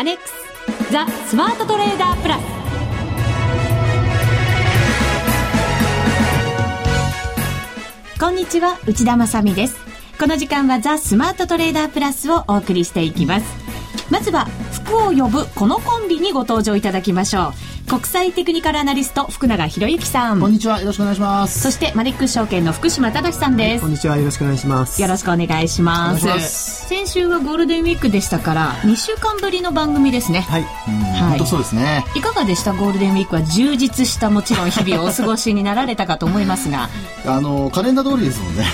アネックスザ・スマートトレーダープラス。こんにちは内田まさです。この時間はザ・スマートトレーダープラスをお送りしていきます。まずは福を呼ぶこのコンビにご登場いただきましょう。国際テクニカルアナリスト福永博之さん。こんにちは。よろしくお願いします。そしてマネックス証券の福島正さんです、はい、こんにちは。よろしくお願いします。よろしくお願いします。先週はゴールデンウィークでしたから2週間ぶりの番組ですね。はい、はい、本そうですね。いかがでした？ゴールデンウィークは充実したもちろん日々をお過ごしになられたかと思いますが。あのカレンダー通りですもんね。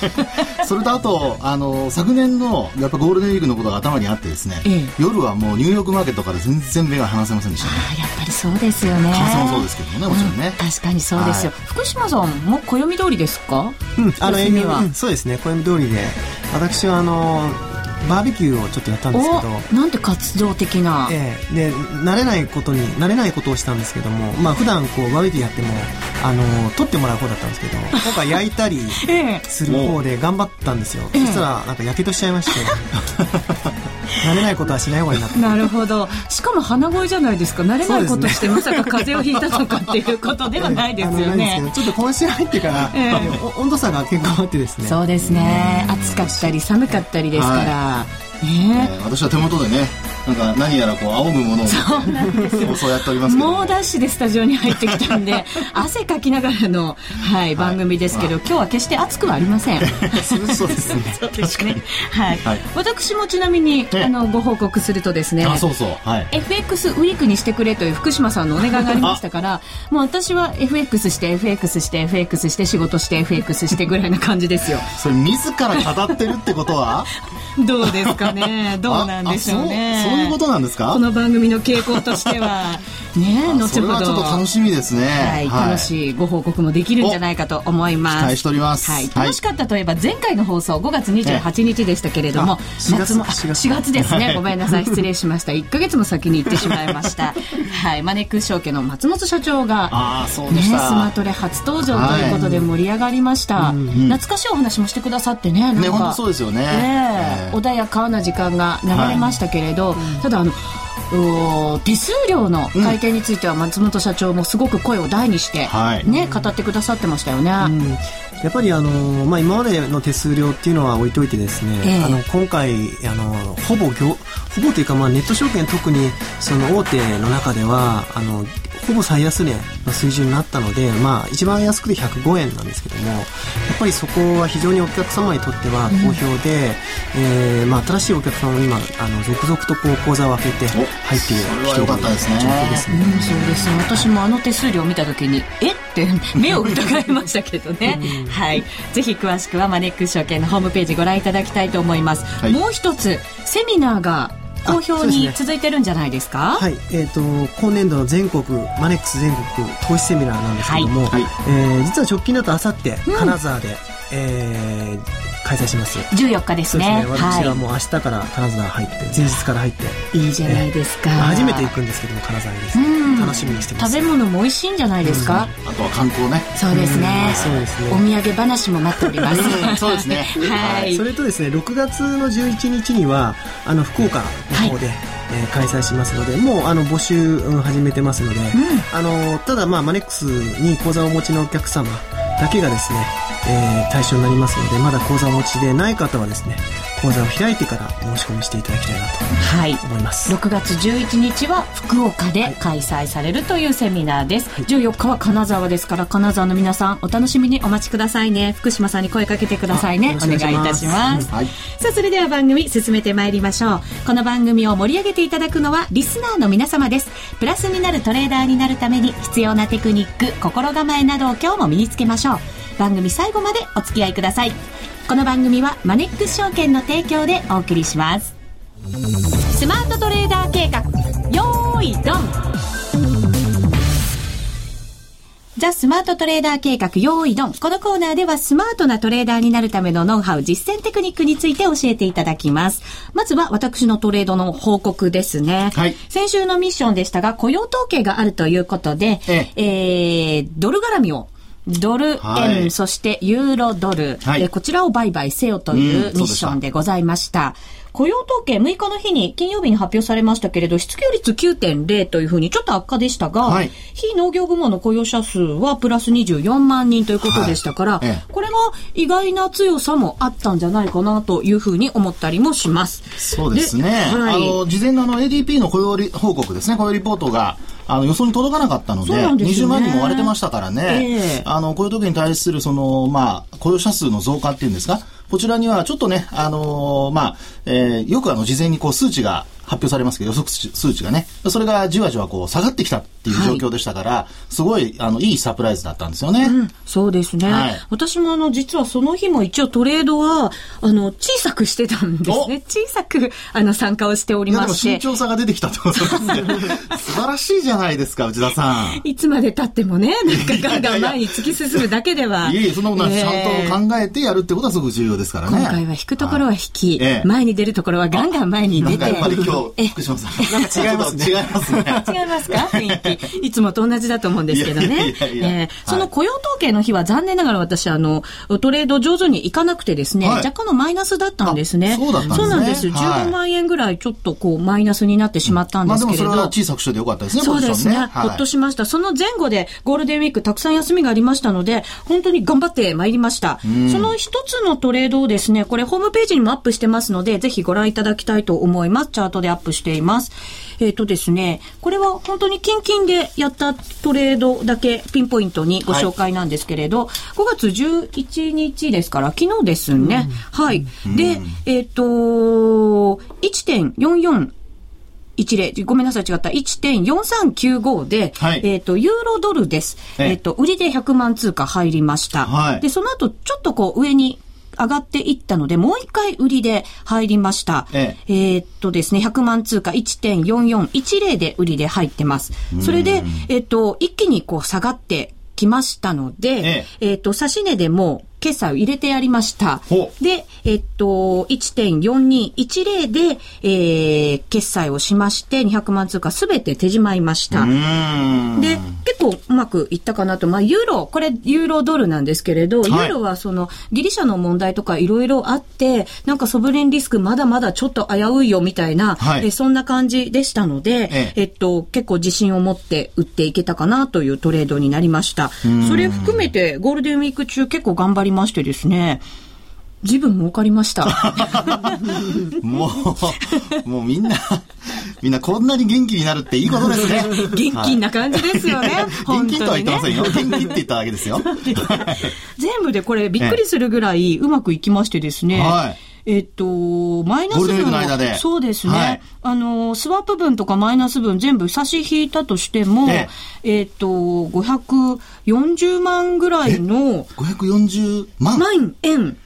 それとあとあの昨年のやっぱゴールデンウィークのことが頭にあってですね、ええ、夜はもうニューヨークマーケットから全然目が離せませんでしたね。やっぱりそうですよね。もそうですけどねもちろんね、うん、確かにそうですよ、はい、福島さんも暦通りですか？うんあの営業は、うん、そうですね暦通りで。私はあのバーベキューをちょっとやったんですけど。なんて活動的な、ええ、で慣れないことに慣れないことをしたんですけどもまあ普段こうバーベキューやってもあの取ってもらう方だったんですけど 今回焼いたりする方で頑張ったんですよ、ええ、そしたらなんかやけどしちゃいまして 慣れないことはしない方がいいななるほど。しかも鼻声じゃないですか。慣れないことして、まさか風邪をひいたとかっていうことではないですよね。ちょっと今週入ってから、えー、温度差が結構あってですね。そうですね、暑かったり寒かったりですから、はい。ね、えー、私は手元でねなんか何やらこう仰ぐものをそうなんですよ。そうやっております猛ダッシュでスタジオに入ってきたんで 汗かきながらの、はい、番組ですけど、はい、今日は決して暑くはありません。そうですね。そうですね。はい、はい、私もちなみに、あのご報告するとですねあそうそう、はい、FX ウィークにしてくれという福島さんのお願いがありましたからもう私は FX して FX して FX して仕事して FX してぐらいな感じですよ。それ自ら語ってるってことは？どうですかね。どうなんでしょうねいうことなんですか？この番組の傾向としては。ね後ほど。ちょっと楽しみですね、はい、はい、楽しいご報告もできるんじゃないかと思います。期待しております、はい、楽しかったといえば前回の放送5月28日でしたけれども、え夏も4月ですね。ごめんなさい失礼しました。1か月も先に行ってしまいました。はい。マネックス証券の松本社長がね、スマトレ初登場ということで盛り上がりました、はい、懐かしいお話もしてくださってねね本当そうですよね。ね、えー、穏やかな時間が流れましたけれど、はい、ただあの手数料の改定については松本社長もすごく声を大にして、ね、語ってくださってましたよね。うん。やっぱりあの、まあ、今までの手数料っていうのは置いといてですね、えー、あの今回あのほぼほぼというか、まあ、ネット証券特にその大手の中ではあのほぼ最安値の水準になったので、まあ、一番安くて105円なんですけどもやっぱりそこは非常にお客様にとっては好評で、うん、えー、まあ、新しいお客様も今あの続々とこう口座を開けて入っている人がいる状況ですね。うん、そうです。私もあの手数料を見た時にえ？って目を疑いましたけどね、うん、はい。ぜひ詳しくはマネックス証券のホームページご覧いただきたいと思います、はい、もう一つセミナーが好評に続いてるんじゃないですか？すね、はい、えっ、ー、と今年度の全国マネックス全国投資セミナーなんですけども、はい、えー、実は直近だとあさって金沢で、うん、えー開催します。14日ですね、ね、私はもう明日から金沢入って、前日から入って。いいじゃないですか、えー、初めて行くんですけども金沢にです、ね、楽しみにしてます。食べ物も美味しいんじゃないですか、あとは観光ね。そうですね、そうですね。お土産話も待っております。そうですね。はい。それとですね6月の11日にはあの福岡の方で、はいえー、開催しますのでもうあの募集、うん、始めてますので、うん、あのただまあマネックスに口座をお持ちのお客様だけがですね、えー、対象になりますのでまだ口座をお持ちでない方はですね講座を開いてから申し込みしていただきたいなと思います、はい、6月11日は福岡で開催されるというセミナーです、はい、14日は金沢ですから金沢の皆さんお楽しみにお待ちくださいね。福島さんに声かけてくださいね。お願いいたします、はい、さあそれでは番組進めてまいりましょう。この番組を盛り上げていただくのはリスナーの皆様です。プラスになるトレーダーになるために必要なテクニック心構えなどを今日も身につけましょう番組最後までお付き合いくださいこの番組はマネックス証券の提供でお送りしますスマートトレーダー計画よーいドンザ・スマートトレーダー計画用意ドン。このコーナーではスマートなトレーダーになるためのノウハウ、実践テクニックについて教えていただきます。まずは私のトレードの報告ですね。はい。先週のミッションでしたが、雇用統計があるということで、えええー、ドル絡みをドル円、はい、そしてユーロドル、はい、えこちらを売買せよというミッションでございました。雇用統計6日の日に、金曜日に発表されましたけれど、失業率9.0というふうにちょっと悪化でしたが、はい、非農業部門の雇用者数はプラス24万人ということでしたから、はい、これは意外な強さもあったんじゃないかなというふうに思ったりもします。そうですね。はい、あの、事前のあの ADP の雇用報告ですね、雇用リポートが、あの予想に届かなかったので、でね、20万人も割れてましたからね、えー、あの雇用統計に対するその、まあ、雇用者数の増加っていうんですか、こちらにはちょっとね、あのー、まあ、えー、よくあの事前にこう数値が発表されますけど、予測数値がね、それがじわじわこう下がってきたっていう状況でしたから、はい、すごい、あの、いいサプライズだったんですよね。うん、そうですね。はい、私もあの、実はその日も一応トレードは、あの、小さくしてたんですね。小さく、あの、参加をしておりまして。慎重さが出てきたってことですね。素晴らしいじゃないですか、内田さん。いつまで経ってもね、なんかガンガン前に突き進むだけでは。いえいえ、そんなことはちゃんと考えてやるってことはすごく重要ですからね。今回は引くところは引き、はい、前に出るところはガンガン前に出て。やっぱり今日、福島さん。なんか違いますね。違いますね。違いますか？雰囲気。いつもと同じだと思うんですけどね。えその雇用統計の日は残念ながら私、あの、トレード上手にいかなくてですね、若干のマイナスだったんですね。そうだったんですね。そうなんです。15万円ぐらいちょっとこう、マイナスになってしまったんですけれど。まあでもそれは小さくしててよかったですね、そうですね。ほっとしました。その前後でゴールデンウィークたくさん休みがありましたので、本当に頑張ってまいりました。その一つのトレードをですね、これホームページにもアップしてますので、ぜひご覧いただきたいと思います。チャートでアップしています。えっ、ー、とですね、これは本当に近々でやったトレードだけピンポイントにご紹介なんですけれど、はい、5月11日ですから、昨日ですね。うん、はい。で、えっ、ー、と、1.44 10ごめんなさい、違った。1.4395で、はい、えっ、ー、と、ユーロドルです。えっ、ー、と、売りで100万通貨入りました。はい、で、その後、ちょっとこう、上に上がっていったので、もう一回売りで入りました。えええー、っとですね、100万通貨1.4410で売りで入ってます。それで、えー、っと、一気にこう下がってきましたので、えええー、っと、差し値でも決済を入れてやりました。で、えっと、1.4210で、えー、決済をしまして、200万通貨すべて手じまいました。で、結構うまくいったかなと。まあ、ユーロ、これユーロドルなんですけれど、はい、ユーロはその、ギリシャの問題とかいろいろあって、なんかソブレンリスクまだまだちょっと危ういよみたいな、はい、えそんな感じでしたので、ええっと、結構自信を持って売っていけたかなというトレードになりました。それ含めてゴールデンウィーク中結構頑張りましてですね、自分儲かりました。もう、もうみんな、みんなこんなに元気になるっていいことですね。元気な感じですよね。はい、元気とは言ってませんよ。元気って言っただけですよ。全部でこれびっくりするぐらいうまくいきましてですね。はいえっと、マイナス分の、そうですね、はい、あの、スワップ分とかマイナス分全部差し引いたとしても、ええ。っと、540万ぐらいの、540万？万円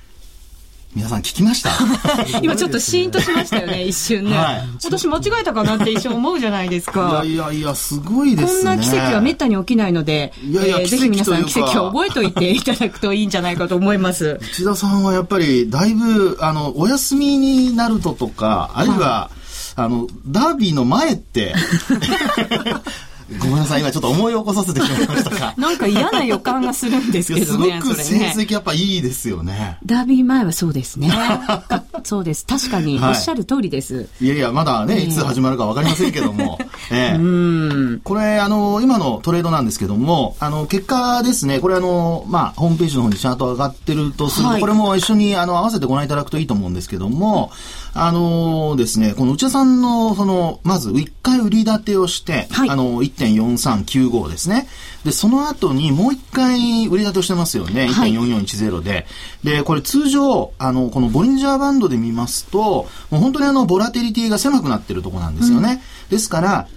皆さん聞きました？今ちょっとシーンとしましたよね、一瞬ね。はい、私間違えたかなって一瞬思うじゃないですか。いやいやいや、すごいですね。こんな奇跡はめったに起きないので、いやいや、えー、ぜひ皆さん奇跡を覚えておいていただくといいんじゃないかと思います。内田さんはやっぱり、だいぶ、あの、お休みになるととか、あるいは、はい、あの、ダービーの前って、ごめんなさい、今ちょっと思い起こさせてしまいましたか。なんか嫌な予感がするんですけどね。すごく成績やっぱいいですよね。ダービー前はそうですね。そうです。確かに、おっしゃる通りです。い、やいや、まだね、いつ始まるかわかりませんけども。ええー、これ、あの、今のトレードなんですけども、あの、結果ですね、これあの、まあ、ホームページの方にチャート上がってるとすると、はい、これも一緒にあの合わせてご覧いただくといいと思うんですけども、あのですね、この内田さんの、その、まず一回売り立てをして、はい、あの、1.4395ですね。で、その後にもう一回売り立てをしてますよね。1.4410で。で、これ通常、あの、このボリンジャーバンドで見ますと、もう本当にあの、ボラテリティが狭くなってるとこなんですよね。うん、ですから、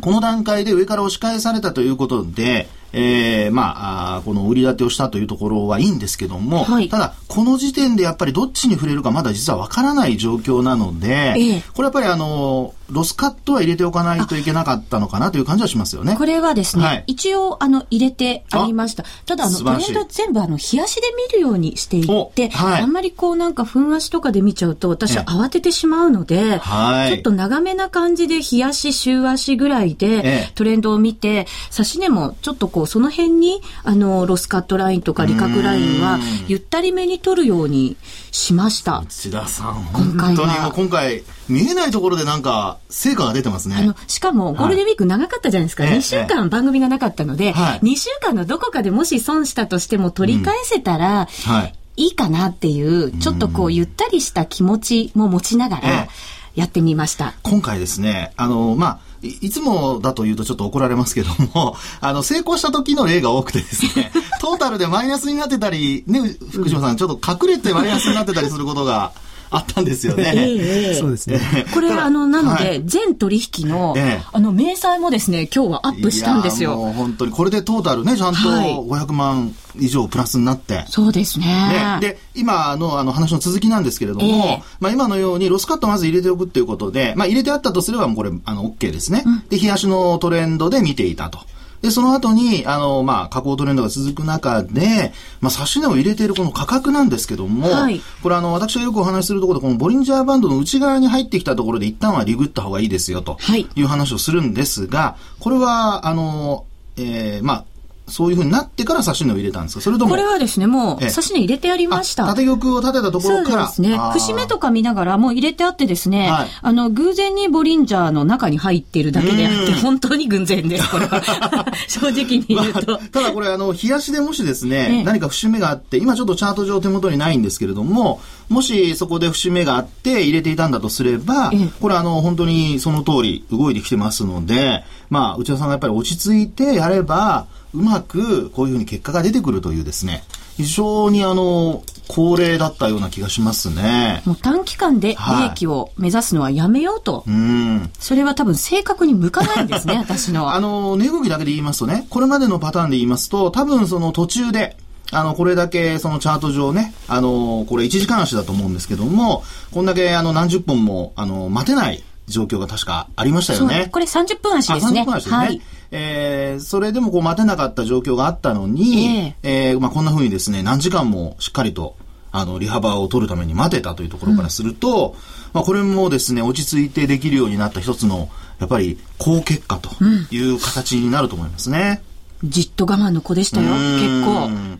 この段階で上から押し返されたということで、えー、まあこの売り立てをしたというところはいいんですけども、はい、ただ、この時点でやっぱりどっちに触れるかまだ実はわからない状況なので、ええ、これやっぱりあの、ロスカットは入れておかないといけなかったのかなという感じはしますよね。これはですね、はい、一応、あの、入れてありました。ただ、あの、トレンド全部、あの、冷やしで見るようにしていって、はい、あんまりこう、なんか、粉足とかで見ちゃうと、私は慌ててしまうので、はい、ちょっと長めな感じで、冷やし、週足ぐらいで、トレンドを見て、指し値もちょっとここう、その辺に、あの、ロスカットラインとか利確ラインは、ゆったりめに取るようにしました。内田さん、今回本当に今回、見えないところでなんか、成果が出てますね。あの、しかも、ゴールデンウィーク長かったじゃないですか。はい、2週間番組がなかったので、はい、2週間のどこかでもし損したとしても取り返せたら、うん、はい。いいかなっていう、ちょっとこう、ゆったりした気持ちも持ちながら、やってみました。今回ですね、あの、まあ、いつもだと言うとちょっと怒られますけども、あの、成功した時の例が多くてですね、トータルでマイナスになってたり、ね、福島さん、ちょっと隠れてマイナスになってたりすることが、あったんですよね。えー、そうですね。これ、あの、なので、全取引の、あの、明細もですね、今日はアップしたんですよ。もう本当に、これでトータルね、ちゃんと500万以上プラスになって。そうですね。ねで、今のあの話の続きなんですけれども、えー、まあ今のようにロスカットまず入れておくっていうことで、まあ入れてあったとすればもうこれ、あの、OK ですね。うん、で、冷やしのトレンドで見ていたと。で、その後に、あの、まあ、加工トレンドが続く中で、まあ、指値を入れているこの価格なんですけども、はい、これあの、私がよくお話しするところで、このボリンジャーバンドの内側に入ってきたところで一旦はリグった方がいいですよ、という話をするんですが、これは、あの、えー、まあ、そういうふうになってから指値を入れたんですか？それとも？これはですね、もう、指値入れてありました。縦玉を立てたところから？そうですね。節目とか見ながらもう入れてあってですね、はい、あの、偶然にボリンジャーの中に入っているだけであって、本当に偶然です、これは。正直に言うと。まあ、ただこれ、あの、冷やしでもしですね、何か節目があって、今ちょっとチャート上手元にないんですけれども、もしそこで節目があって入れていたんだとすれば、これあの、本当にその通り動いてきてますので、まあ、内田さんがやっぱり落ち着いてやれば、うまくこういうふうに結果が出てくるというですね、非常にあの、高齢だったような気がしますね。もう短期間で利益を目指すのはやめようと。はい、うん。それは多分正確に向かないんですね、私の。あの、値動きだけで言いますとね、これまでのパターンで言いますと、多分その途中で、あの、これだけそのチャート上ね、あの、これ1時間足だと思うんですけども、こんだけあの何十本も、あの、待てない状況が確かありましたよね。これ30分足ですね。30分足ですね。はい。えー、それでもこう待てなかった状況があったのに、えー、えー、まあこんな風にですね、何時間もしっかりと、あの、利幅を取るために待てたというところからすると、うん、まあこれもですね、落ち着いてできるようになった一つの、やっぱり好結果という形になると思いますね。うん、じっと我慢の子でしたよ、結構。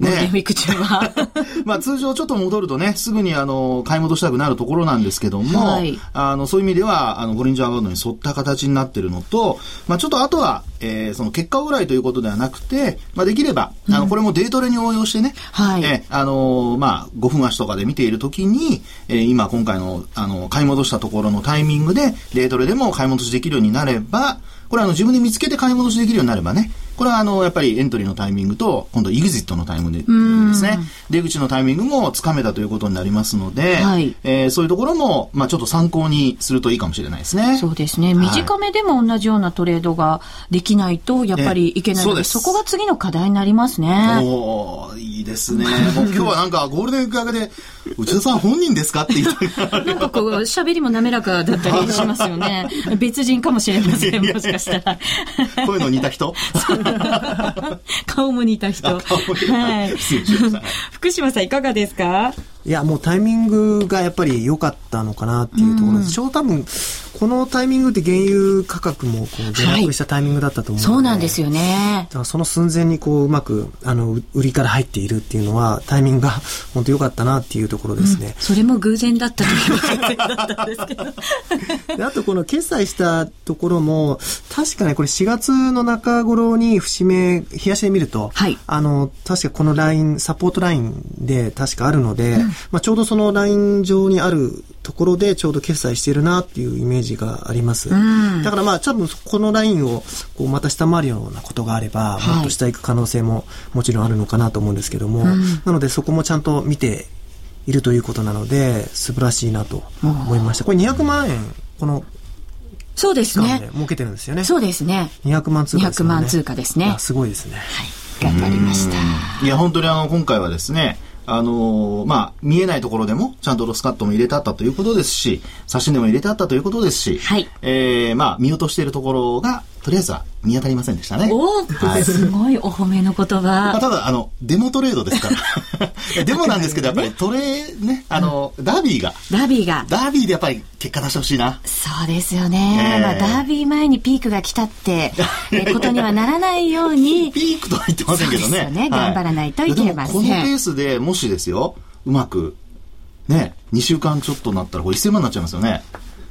ゴールデンウィーク中は。まあ通常ちょっと戻るとね、すぐにあの、買い戻したくなるところなんですけども、はい、あの、そういう意味では、あの、ボリンジャーバンドに沿った形になってるのと、まあちょっとあとは、えー、その結果ぐらいということではなくて、まあできれば、あの、これもデートレに応用してね、はい。えー、あのまあ5分足とかで見ているときに、えー、今今回の、あの、買い戻したところのタイミングで、デートレでも買い戻しできるようになれば、これあの自分で見つけて買い戻しできるようになればね、これはあの、やっぱりエントリーのタイミングと、今度イグジットのタイミングですね。出口のタイミングもつかめたということになりますので、はい、えー、そういうところも、まあちょっと参考にするといいかもしれないですね。そうですね。短めでも同じようなトレードができないと、やっぱりいけないので、そこが次の課題になりますね。おいいですね。もう今日はなんかゴールデンウィーク明けで、内田さん本人ですかって言って なんかこう、喋りも滑らかだったりしますよね。別人かもしれません、もしかしたら。こういうの似た人？顔も似た人。はい。福島さんいかがですか？いや、もうタイミングがやっぱり良かったのかなっていうところです。うど多分、このタイミングって原油価格もこう下落したタイミングだったと思うので、はい、そうなんですよね。その寸前にこううまくあの売りから入っているっていうのはタイミングが本当良かったなっていうところですね。うん、それも偶然だったという偶然だったんですけど。で あとこの決済したところも確かねこれ4月の中頃に節目冷やしで見ると、はい、あの確かこのラインサポートラインで確かあるので、うん、まあちょうどそのライン上にあるところでちょうど決済してるなっていうイメージがあります。だからまあ多分このラインをこうまた下回るようなことがあれば、もっと下行く可能性ももちろんあるのかなと思うんですけども、なのでそこもちゃんと見ているということなので、素晴らしいなと思いました。これ200万円、このそうですね。儲けてるんですよね。そうですね。200万通貨ですね。200万通貨ですね。すごいですね。はい。頑張りました。いや、本当にあの、今回はですね、あのー、まあ、見えないところでも、ちゃんとロスカットも入れてあったということですし、写真でも入れてあったということですし、はい。えー、まあ、見落としているところが、とりあえずは見当たりませんでしたね。おはい、すごいお褒めの言葉。まあ、ただ、あの、デモトレードですから。デモなんですけど、やっぱりトレー、ね、あの、ダービーが。ダービーが。ダービーでやっぱり結果出してほしいな。そうですよね。えー、まあ、ダービー前にピークが来たって、えことにはならないように。ピークとは言ってませんけどね。ね、頑張らないといけません。このペースでもしですよ、うまく、ね、2週間ちょっとなったらこれ1000万になっちゃいますよね。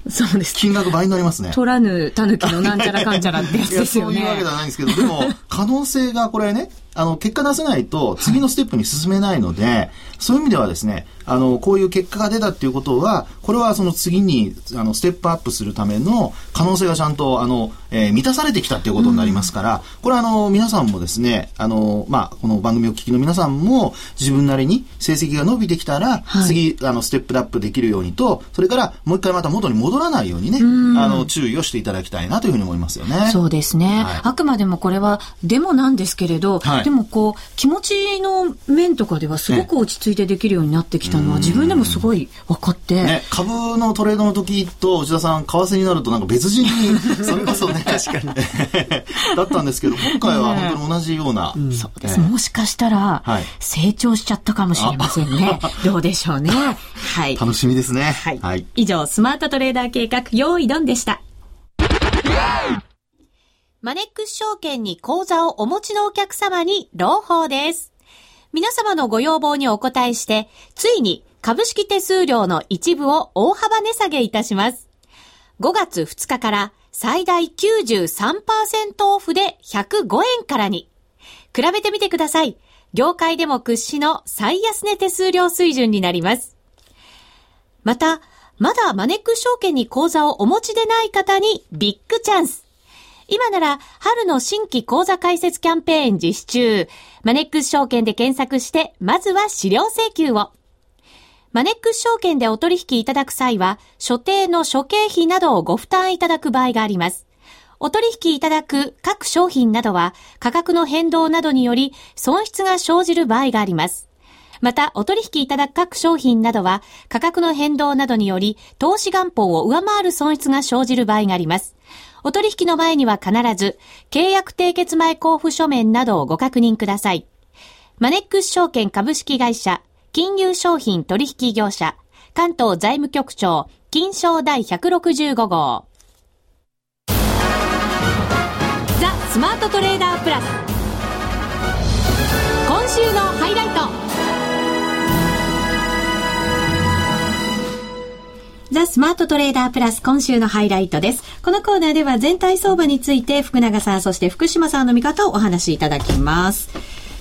そうです。金額倍になりますね。取らぬ狸のなんちゃらかんちゃらってやつですよね。そういうわけではないんですけど、でも、可能性がこれね、あの、結果出せないと次のステップに進めないので、はい、そういう意味ではですね、あの、こういう結果が出たっていうことは、これはその次に、あの、ステップアップするための可能性がちゃんと、あの、えー、満たされてきたっていうことになりますから、うん、これはあの、皆さんもですね、あの、まあ、この番組を聞きの皆さんも、自分なりに成績が伸びてきたら、はい、次、あの、ステップアップできるようにと、それからもう一回また元に戻らないようにね、うん、あの、注意をしていただきたいなというふうに思いますよね。そうですね。はい、あくまでもこれはデモなんですけれど、でもこう、気持ちの面とかではすごく落ち着いてできるようになってきたのは、自分でもすごい分かって。ね、株のトレードの時と内田さん、為替になるとなんか別人に、それこそね、確かに。だったんですけど、今回は本当に同じような。そうです。もしかしたら、成長しちゃったかもしれませんね。どうでしょうね。はい。楽しみですね。はい。はい、以上、スマートトレーダー計画、用意ドンでした。マネックス証券に口座をお持ちのお客様に朗報です。皆様のご要望にお答えして、ついに株式手数料の一部を大幅値下げいたします。5月2日から最大93%オフで105円からに。比べてみてください。業界でも屈指の最安値手数料水準になります。また、まだマネック証券に口座をお持ちでない方にビッグチャンス。今なら春の新規講座開設キャンペーン実施中。マネックス証券で検索して、まずは資料請求を。マネックス証券でお取引いただく際は、所定の諸経費などをご負担いただく場合があります。お取引いただく各商品などは価格の変動などにより損失が生じる場合があります。また、お取引いただく各商品などは価格の変動などにより投資元本を上回る損失が生じる場合があります。お取引の前には必ず、契約締結前交付書面などをご確認ください。マネックス証券株式会社、金融商品取引業者、関東財務局長、金賞第165号。ザ・スマートトレーダープラス。今週のハイライト。ザ・スマートトレーダープラス今週のハイライトです。このコーナーでは全体相場について福永さん、そして福島さんの見方をお話しいただきます。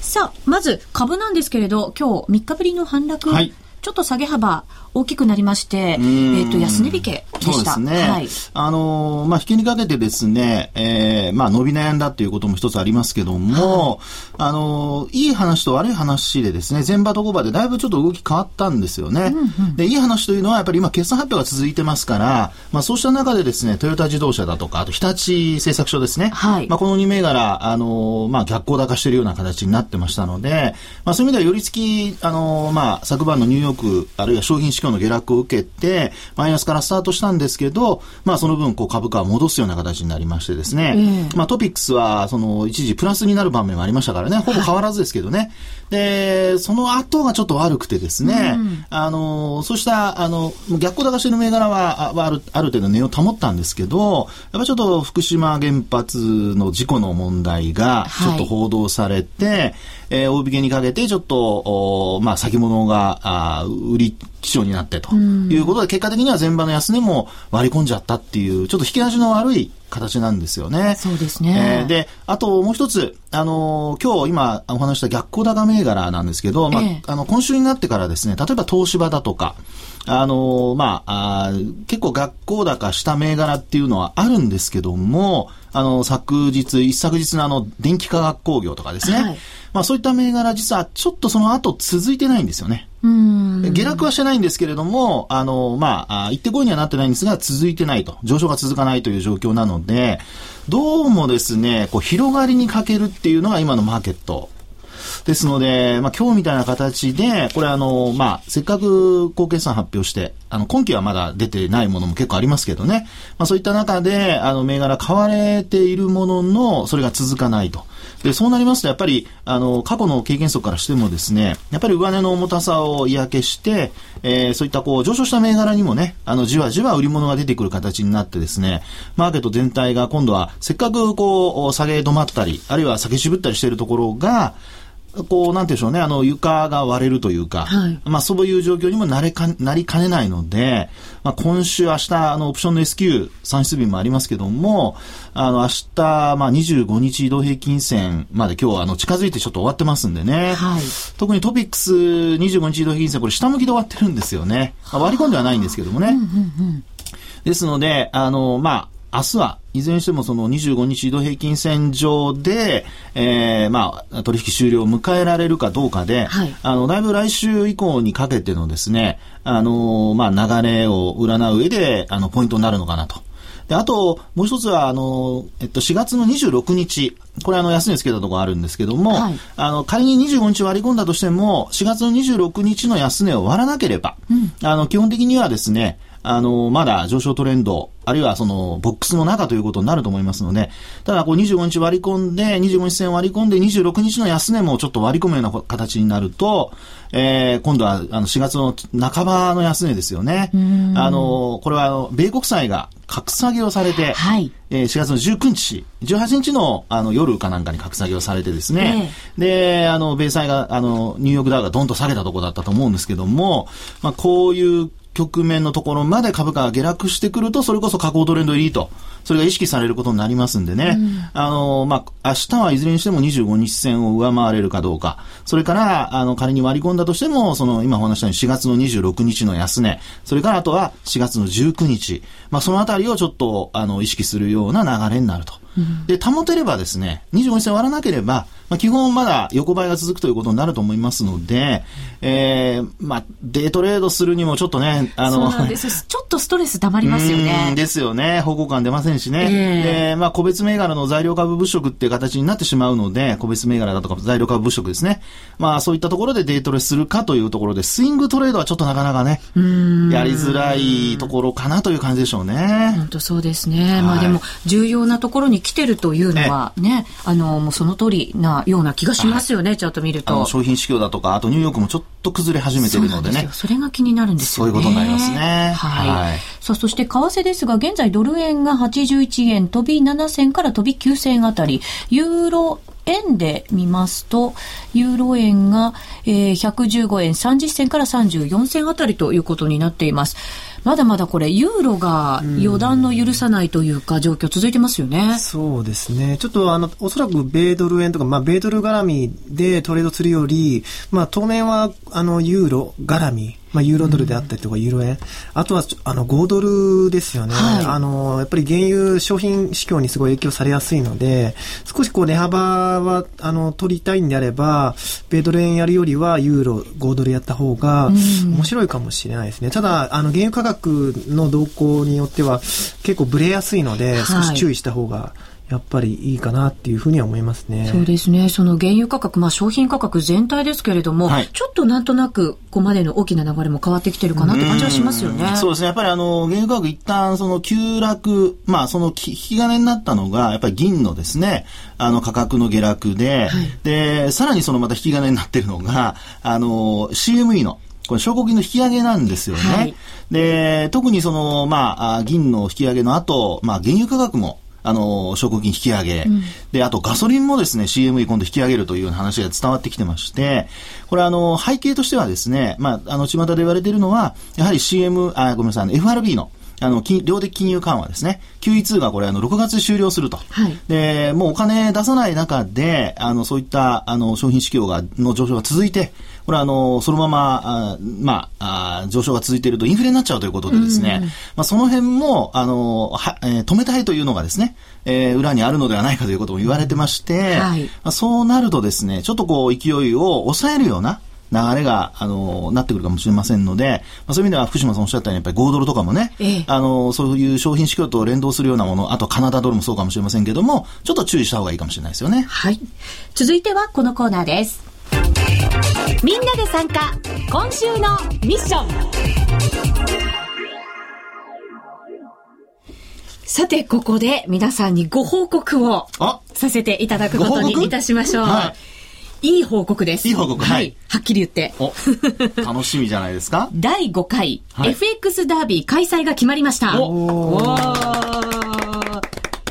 さあ、まず株なんですけれど、今日3日ぶりの反落。はいちょっと下げ幅大きくなりまして、えっ、ー、と、安値引けでした。そうですね。はい、あのー、まあ、引きにかけてですね、えー、まあ、伸び悩んだっていうことも一つありますけども、はい、あのー、いい話と悪い話でですね、前場と後場でだいぶちょっと動き変わったんですよね。うんうん、で、いい話というのは、やっぱり今、決算発表が続いてますから、まあ、そうした中でですね、トヨタ自動車だとか、あと日立製作所ですね。はい。まあ、この2銘柄、あのー、まあ、逆行高しているような形になってましたので、まあ、そういう意味では、よりつき、あのー、まあ、昨晩のニューヨーク、あるいは商品市況の下落を受けて、マイナスからスタートしたんですけど、まあその分、こう株価を戻すような形になりましてですね、うん、まあトピックスは、その一時プラスになる場面もありましたからね、ほぼ変わらずですけどね。で、その後がちょっと悪くてですね、うん、あの、そうした、あの、逆行高してる銘柄は、ある、ある程度値を保ったんですけど、やっぱちょっと福島原発の事故の問題が、ちょっと報道されて、はい、えー、大引けにかけて、ちょっと、おまあ先物が、あ売り基調になってということで、結果的には前場の安値も割り込んじゃったっていう、ちょっと引き出しの悪い形なんですよね。そうですね。えー、で、あともう一つ、あのー、今日今お話した逆行高銘柄なんですけど、まあ、えあの、今週になってからですね、例えば東芝だとか、あのー、まあ、あ結構学校高した銘柄っていうのはあるんですけども、あの、昨日、一昨日のあの、電気化学工業とかですね。はい、まあそういった銘柄実はちょっとその後続いてないんですよね。下落はしてないんですけれども、あの、まあ、一定5位にはなってないんですが、続いてないと。上昇が続かないという状況なので、どうもですね、こう、広がりに欠けるっていうのが今のマーケットですので、まあ、今日みたいな形で、これあの、まあ、せっかく高決算発表して、あの、今期はまだ出てないものも結構ありますけどね。まあ、そういった中で、あの、銘柄買われているものの、それが続かないと。で、そうなりますと、やっぱり、あの、過去の経験則からしてもですね、やっぱり上値の重たさを嫌気して、えー、そういったこう、上昇した銘柄にもね、あの、じわじわ売り物が出てくる形になってですね、マーケット全体が今度は、せっかくこう、下げ止まったり、あるいは下げ渋ったりしているところが、こう、なんていうんでしょうね、あの、床が割れるというか、はい、まあ、そういう状況にもなれか、なりかねないので、まあ、今週、明日、あの、オプションの S q 算出日もありますけども、あの、明日、まあ、25日移動平均線まで今日、あの、近づいてちょっと終わってますんでね、はい、特にトピックス25日移動平均線、これ下向きで終わってるんですよね。まあ、割り込んではないんですけどもね。うんうんうん。ですので、あの、まあ、明日はいずれにしてもその25日移動平均線上で、えー、まあ、取引終了を迎えられるかどうかで、はい、あの、だいぶ来週以降にかけてのですね、あの、まあ、流れを占う上で、あの、ポイントになるのかなと。で、あと、もう一つは、あの、えっと、4月の26日、これあの、安値つけたところあるんですけども、はい、あの、仮に25日割り込んだとしても、4月の26日の安値を割らなければ、うん、あの、基本的にはですね、あの、まだ上昇トレンド、あるいはその、ボックスの中ということになると思いますので、ただ、こう25日割り込んで、25日線割り込んで、26日の安値もちょっと割り込むような形になると、えー、今度は、あの、4月の半ばの安値ですよね。あの、これは、あの、米国債が格下げをされて、はい、えー、4月の19日、18日のあの夜かなんかに格下げをされてですね、えー、で、あの、米債が、あの、ニューヨークダウがどんと下げたところだったと思うんですけども、まあ、こういう局面のところまで株価が下落してくると、それこそ下降トレンド入りと、それが意識されることになりますんでね、うん、あの、まあ、明日はいずれにしても25日線を上回れるかどうか、それから、あの、仮に割り込んだとしても、その、今お話したように4月の26日の安値、それからあとは4月の19日、まあ、そのあたりをちょっと、あの、意識するような流れになると。で、保てればですね、25日線割らなければ、まあ、基本まだ横ばいが続くということになると思いますので、えー、まあ、デートレードするにもちょっとね、あの、ちょっとストレス溜まりますよね。ですよね。方向感出ませんしね。えー、で、まあ、個別銘柄の材料株物色っていう形になってしまうので、個別銘柄だとか材料株物色ですね。まあ、そういったところでデートレするかというところで、スイングトレードはちょっとなかなかね、やりづらいところかなという感じでしょうね。本当そうですね。はい、まあでも、重要なところに来てるというのはね、あの、もうその通りなような気がしますよね、チャート見ると。商品市況だとか、あとニューヨークもちょっと崩れ始めてるのでね。それが気になるんですよね。そういうことになりますね。はい。はい、さあ、そして為替ですが、現在ドル円が81円、飛び7銭から飛び9銭あたり、ユーロ円で見ますと、ユーロ円が、えー、115円30銭から34銭あたりということになっています。まだまだこれ、ユーロが予断の許さないというか、状況続いてますよね。そうですね。ちょっと、あの、おそらく米ドル円とか、まあ、米ドル絡みでトレードするより、まあ、当面は、あの、ユーロ絡み、まあ、ユーロドルであったりとか、ユーロ円、あとはあの5ドルですよね、はい、あのやっぱり原油商品市況にすごい影響されやすいので、少しこう値幅はあの取りたいんであれば、米ドル円やるよりはユーロ、5ドルやった方が面白いかもしれないですね。ただ、あの原油価格の動向によっては結構ブレやすいので、少し注意した方が、はいやっぱりいいかなっていうふうには思いますね。そうですね。その原油価格、まあ商品価格全体ですけれども、はい、ちょっとなんとなく、ここまでの大きな流れも変わってきてるかなって感じはしますよね。そうですね。やっぱりあの、原油価格一旦その急落、まあその引き金になったのが、やっぱり銀のですね、あの価格の下落で、はい、で、さらにそのまた引き金になってるのが、あの、CME の、これ、証拠金の引き上げなんですよね。はい、で、特にその、まあ、銀の引き上げの後、まあ、原油価格も、あの、証拠金引き上げ、うん、で、あとガソリンもですね、CME 今度引き上げるという話が伝わってきてまして、これあの、背景としてはですね、まあ、あの、巷で言われているのは、やはり CM、あ、ごめんなさい、FRB の、あの、量的金融緩和ですね。QE2 がこれ、あの、6月終了すると。はい、で、もうお金出さない中で、あの、そういった、あの、商品市況が、の上昇が続いて、これはあの、そのまま、あまああ、上昇が続いているとインフレになっちゃうということでですね、まあ、その辺も、あの、は、えー、止めたいというのがですね、えー、裏にあるのではないかということも言われてまして、はい、まあ、そうなるとですね、ちょっとこう、勢いを抑えるような、流れが、あの、なってくるかもしれませんので、まあ、そういう意味では福島さんおっしゃったように、やっぱり5ドルとかもね、ええ、あの、そういう商品市況と連動するようなもの、あとカナダドルもそうかもしれませんけども、ちょっと注意した方がいいかもしれないですよね。はい。続いてはこのコーナーです。みんなで参加今週のミッションさて、ここで皆さんにご報告をさせていただくことにいたしましょう。いい報告です。いい報告はい。はっきり言って。楽しみじゃないですか？第5回、はい、FX ダービー開催が決まりました。おお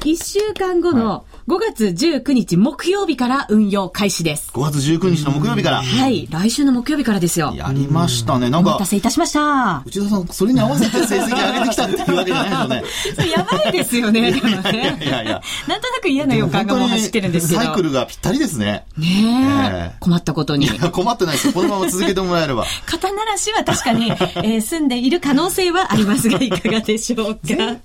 1週間後の5月19日木曜日から運用開始です。5月19日の木曜日から。はい。来週の木曜日からですよ。やりましたね。なんか。お待たせいたしました。内田さん、それに合わせて成績上げてきたっていうわけじゃないのね。やばいですよね、でもね。いやいや。なんとなく嫌な予感がもう走ってるんですけど。サイクルがぴったりですね。ねえ。困ったことに。困ってないです。このまま続けてもらえれば。肩慣らしは確かに、えー、住んでいる可能性はありますが、いかがでしょうか？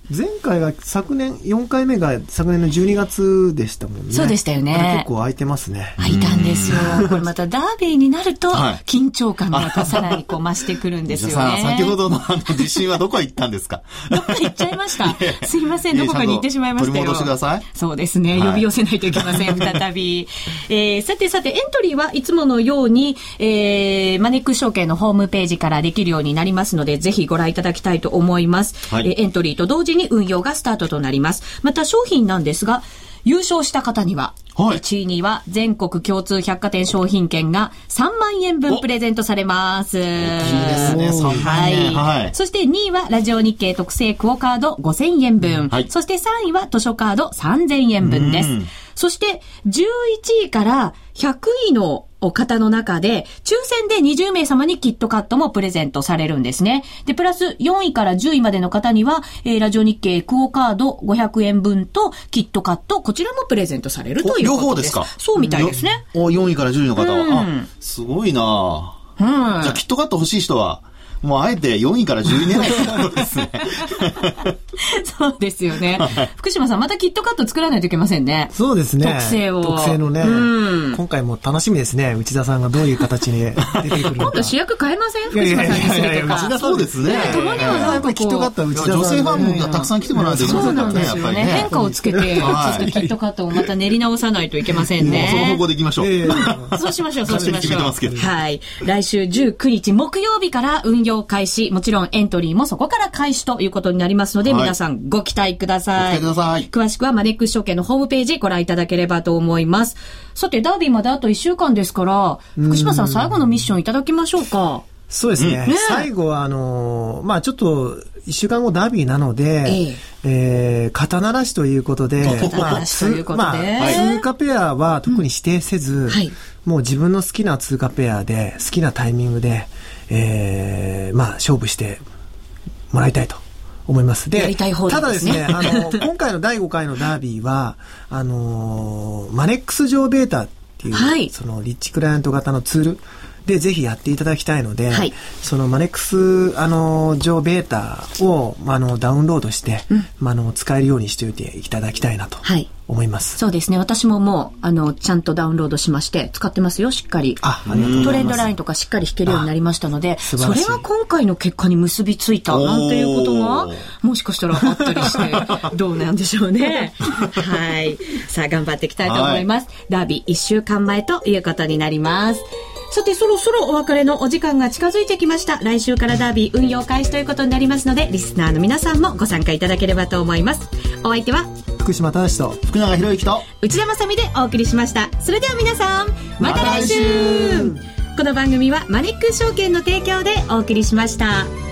前回が昨年、4回目が昨年の12月でしたもんね。そうでしたよね。結構空いてますね。空いたんですよ。これまたダービーになると、緊張感がまたさらにこう増してくるんですよね。先ほどのあの地震はどこへ行ったんですか？どこか行っちゃいました？すいません、どこかに行ってしまいましたよ。戻してください。そうですね。呼び寄せないといけません、再び。えー、さてさて、エントリーはいつものように、えー、マネック証券のホームページからできるようになりますので、ぜひご覧いただきたいと思います。はい、えー、エントリーと同時に運用がスタートとなります。また商品なんですが、優勝した方には、はい、1位には全国共通百貨店商品券が3万円分プレゼントされます。大きいですね、3万円。はい。はい、そして2位はラジオ日経特製クオカード5000円分。はい、そして3位は図書カード3000円分です。そして11位から100位の方の中で、抽選で20名様にキットカットもプレゼントされるんですね。で、プラス4位から10位までの方には、えー、ラジオ日経クオカード500円分とキットカット、こちらもプレゼントされるということです。両方ですか？そうみたいですね。お、4位から10位の方は。うん、あ、すごいなうん。じゃあ、キットカット欲しい人は、もうあえて4位から10位狙いですね。そうですよね。福島さん、またキットカット作らないといけませんね。そうですね。特製を。特製のね。うん、今回も楽しみですね。内田さんがどういう形に出てくるのか。今度主役変えません？福島さんにするとか。内田そうですね。たまにはなんかキットカット内田さん。女性ファンもたくさん来てもらうとそうなんですよね。変化をつけて、ちょっとキットカットをまた練り直さないといけませんね。その方向でいきましょう。そうしましょう、そうしましょう。はい。来週19日木曜日から運用開始。もちろんエントリーもそこから開始ということになりますので、はい、皆さんご期待ください。ください。詳しくはマネックス証券のホームページご覧いただければと思います。さて、ダービーまであと1週間ですから、福島さん最後のミッションいただきましょうか。そうですね。ね最後は、あのー、まあちょっと、一週間後ダービーなので、えええー、肩慣らしということで、まあ、通貨ペアは特に指定せず、うんはい、もう自分の好きな通貨ペアで、好きなタイミングで、えー、まあ、勝負してもらいたいと思います。で、ただですね、あの、今回の第5回のダービーは、あのマネックス上ベータっていう、はい、そのリッチクライアント型のツール、で、ぜひやっていただきたいので、はい、そのマネックス、あの、上ベータを、あの、ダウンロードして、うん、まあ、あの、使えるようにしておいていただきたいなと。はい思います。そうですね。私ももう、あの、ちゃんとダウンロードしまして、使ってますよ、しっかり。あ、ありがとうトレンドラインとかしっかり弾けるようになりましたので、それが今回の結果に結びついた、なんていうことが、もしかしたらあったりして、どうなんでしょうね。はい。さあ、頑張っていきたいと思います。はい、ダービー1週間前ということになります。さて、そろそろお別れのお時間が近づいてきました。来週からダービー運用開始ということになりますので、リスナーの皆さんもご参加いただければと思います。お相手は、福島正と福永博之と内田まさでお送りしました。それでは皆さん、また来週この番組はマネックス証券の提供でお送りしました。